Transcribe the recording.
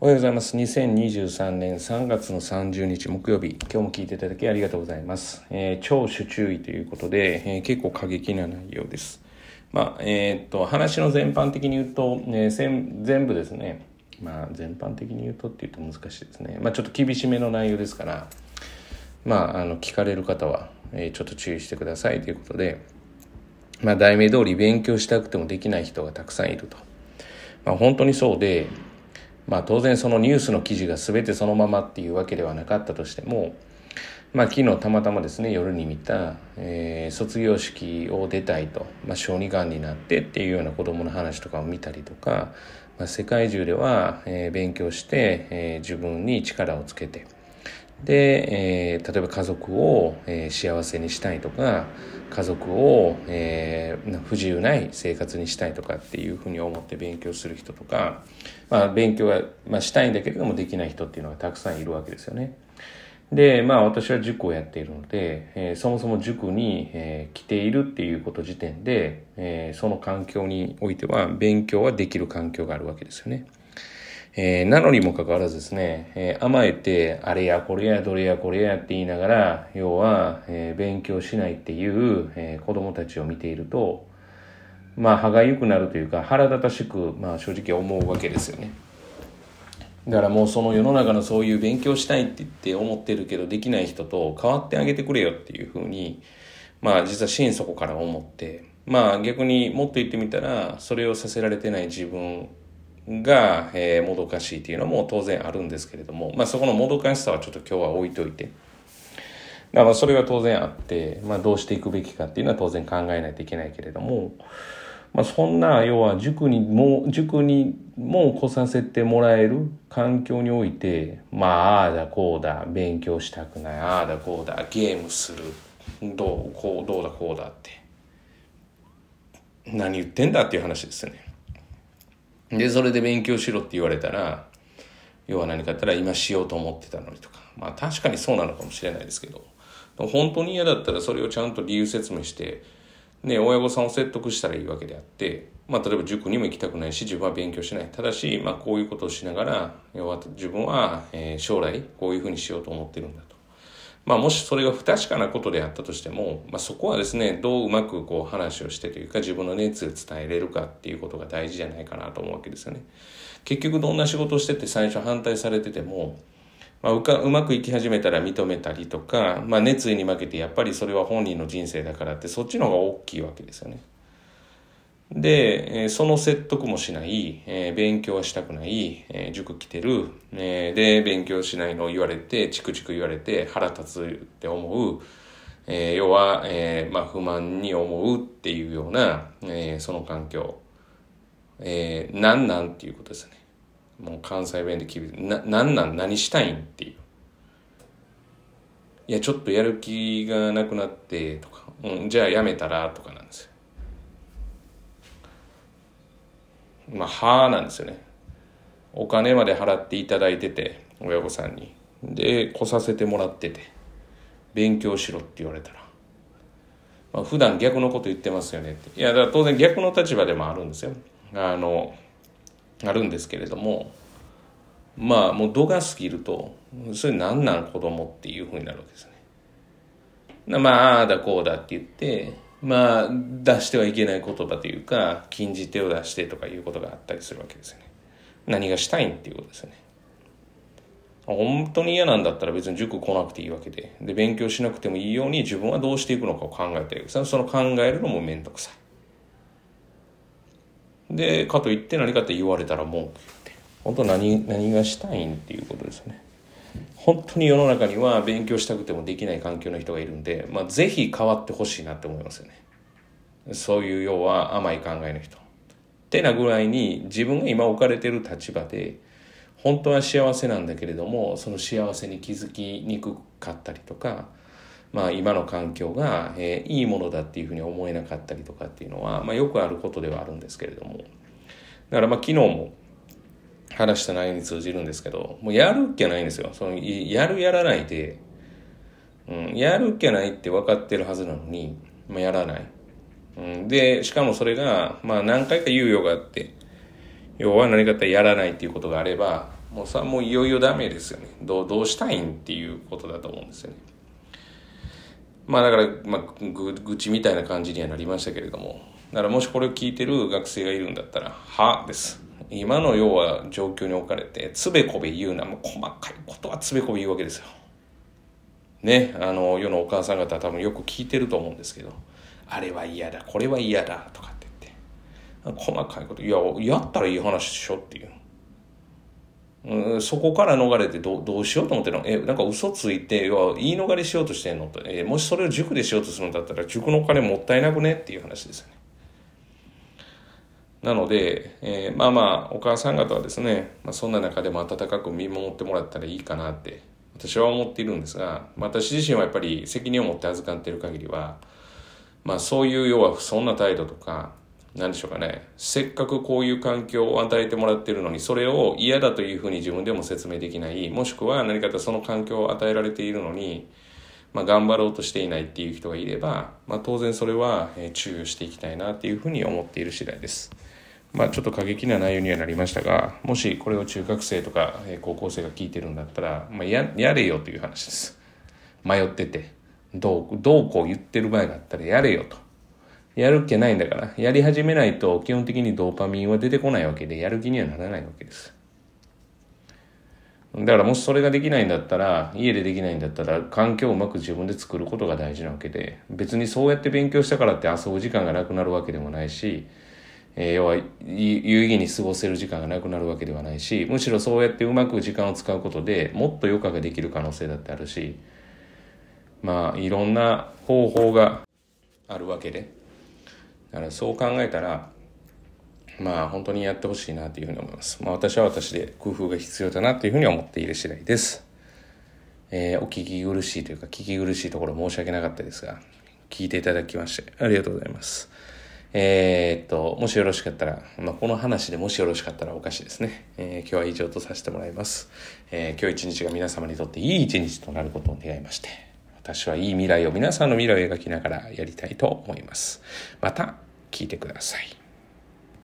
おはようございます。2023年3月の30日木曜日、今日も聞いていただきありがとうございます。えー、聴取注意ということで、えー、結構過激な内容です。まあ、えー、っと、話の全般的に言うと、えー、全部ですね、まあ、全般的に言うとって言うと難しいですね。まあ、ちょっと厳しめの内容ですから、まあ、あの、聞かれる方は、えー、ちょっと注意してくださいということで、まあ、題名通り勉強したくてもできない人がたくさんいると。まあ、本当にそうで、まあ当然そのニュースの記事が全てそのままっていうわけではなかったとしても、まあ昨日たまたまですね、夜に見た、えー、卒業式を出たいと、まあ小児がんになってっていうような子供の話とかを見たりとか、まあ、世界中では、えー、勉強して、えー、自分に力をつけて、で、えー、例えば家族を、えー、幸せにしたいとか家族を、えー、不自由ない生活にしたいとかっていうふうに思って勉強する人とか、まあ、勉強は、まあ、したいんだけれどもできない人っていうのがたくさんいるわけですよね。で、まあ私は塾をやっているので、えー、そもそも塾に、えー、来ているっていうこと時点で、えー、その環境においては勉強はできる環境があるわけですよね。えー、なのにもかかわらずですね、えー、甘えて、あれやこれやどれやこれやって言いながら、要は、えー、勉強しないっていう、えー、子供たちを見ていると、まあ、歯がゆくなるというか、腹立たしく、まあ、正直思うわけですよね。だからもうその世の中のそういう勉強したいって言って思ってるけどできない人と変わってあげてくれよっていうふうに、まあ実は心底から思って、まあ逆にもっと言ってみたら、それをさせられてない自分が、えー、もどかしいっていうのも当然あるんですけれども、まあ、そこのもどかしさはちょっと今日は置いといて。だからそれは当然あって、まあ、どうしていくべきかっていうのは当然考えないといけないけれども、まあ、そんな要は塾にも塾にも来させてもらえる環境においてまあああだこうだ勉強したくないああだこうだゲームするどうこうどうだこうだって何言ってんだっていう話ですよね。で、それで勉強しろって言われたら、要は何かあったら今しようと思ってたのにとか。まあ確かにそうなのかもしれないですけど、本当に嫌だったらそれをちゃんと理由説明して、ね、親御さんを説得したらいいわけであって、まあ例えば塾にも行きたくないし、自分は勉強しない。ただし、まあこういうことをしながら、要は自分は、えー、将来こういうふうにしようと思ってるんだと。まあもしそれが不確かなことであったとしても、まあそこはですね、どううまくこう話をしてというか自分の熱を伝えれるかっていうことが大事じゃないかなと思うわけですよね。結局どんな仕事をしてて最初反対されてても、まあ、うかうまくいき始めたら認めたりとか、まあ、熱意に負けてやっぱりそれは本人の人生だからってそっちの方が大きいわけですよね。で、その説得もしない、え、勉強はしたくない、え、塾来てる、え、で、勉強しないのを言われて、チクチク言われて腹立つって思う、え要は、えまあ、不満に思うっていうような、えその環境、えー、なんなんっていうことですね。もう関西弁で聞いて、な、なんなん？何したいんっていう。いや、ちょっとやる気がなくなってとか、うん、じゃあやめたらとかなんですよ。まあ、はなんですよね。お金まで払っていただいてて、親御さんに。で、来させてもらってて、勉強しろって言われたら。まあ、普段逆のこと言ってますよねって。いや、だから当然逆の立場でもあるんですよ。あの、あるんですけれども、まあ、もう度が過ぎると、それ何なん子供っていうふうになるわけですね。まあ、ああだこうだって言って、まあ、出してはいけない言葉というか、禁じ手を出してとかいうことがあったりするわけですよね。何がしたいんっていうことですよね。本当に嫌なんだったら別に塾来なくていいわけで、で、勉強しなくてもいいように自分はどうしていくのかを考えてその考えるのもめんどくさい。で、かといって何かって言われたら文句言って、本当何、何がしたいんっていうことですよね。本当に世の中には勉強したくてもできない環境の人がいるんで、まあ、ぜひ変わってほしいなって思いますよね。そういう要は甘い考えの人。ってなぐらいに自分が今置かれてる立場で、本当は幸せなんだけれども、その幸せに気づきにくかったりとか、まあ今の環境が、えー、いいものだっていうふうに思えなかったりとかっていうのは、まあよくあることではあるんですけれども。だからまあ昨日も話した内容に通じるんですけど、もうやるっきゃないんですよ。その、やるやらないで、うん、やるっきゃないって分かってるはずなのに、まあ、やらない。うん、で、しかもそれが、まあ何回か猶予があって、要は何かってやらないっていうことがあれば、もうさもういよいよダメですよね。どうどうしたいんっていうことだと思うんですよね。まあだから、まあ、ぐ愚痴みたいな感じにはなりましたけれども。だからもしこれを聞いてる学生がいるんだったら「は」です。今の要は状況に置かれてつべこべ言うなもう細かいことはつべこべ言うわけですよ。ねあの世のお母さん方は多分よく聞いてると思うんですけどあれは嫌だこれは嫌だとかって言って。細かいこといややったらいい話でしょっていう。うん、そこから逃れてどどうしようと思ってるの？え、なんか嘘ついて、要は言い逃れしようとしてんのと、えもしそれを塾でしようとするんだったら、塾のお金もったいなくね？っていう話ですよね。なので、えー、まあまあ、お母さん方はですね、まあ、そんな中でも温かく見守ってもらったらいいかなって、私は思っているんですが、私自身はやっぱり責任を持って預かっている限りは、まあそういう要は不遜な態度とか、何でしょうかね、せっかくこういう環境を与えてもらってるのに、それを嫌だというふうに自分でも説明できない、もしくは何かとその環境を与えられているのに、まあ、頑張ろうとしていないっていう人がいれば、まあ、当然それは注意をしていきたいなっていうふうに思っている次第です。まあ、ちょっと過激な内容にはなりましたが、もしこれを中学生とか高校生が聞いてるんだったら、まあ、ややれよという話です。迷ってて、どう、どうこう言ってる場合があったらやれよと。やる気ないんだから、やり始めないと基本的にドーパミンは出てこないわけで、やる気にはならないわけです。だからもしそれができないんだったら、家でできないんだったら、環境をうまく自分で作ることが大事なわけで、別にそうやって勉強したからって遊ぶ時間がなくなるわけでもないし、えー、要は有意義に過ごせる時間がなくなるわけではないし、むしろそうやってうまく時間を使うことでもっと余暇ができる可能性だってあるし、まあいろんな方法があるわけで、だからそう考えたらまあ本当にやってほしいなというふうに思います。まあ私は私で工夫が必要だなというふうに思っている次第です。えー、お聞き苦しいというか聞き苦しいところ申し訳なかったですが、聞いていただきましてありがとうございます。えー、っと、もしよろしかったら、まあ、この話でもしよろしかったらおかしいですね。えー、今日は以上とさせてもらいます。えー、今日一日が皆様にとっていい一日となることを願いまして、私はいい未来を皆さんの未来を描きながらやりたいと思います。また聞いてください。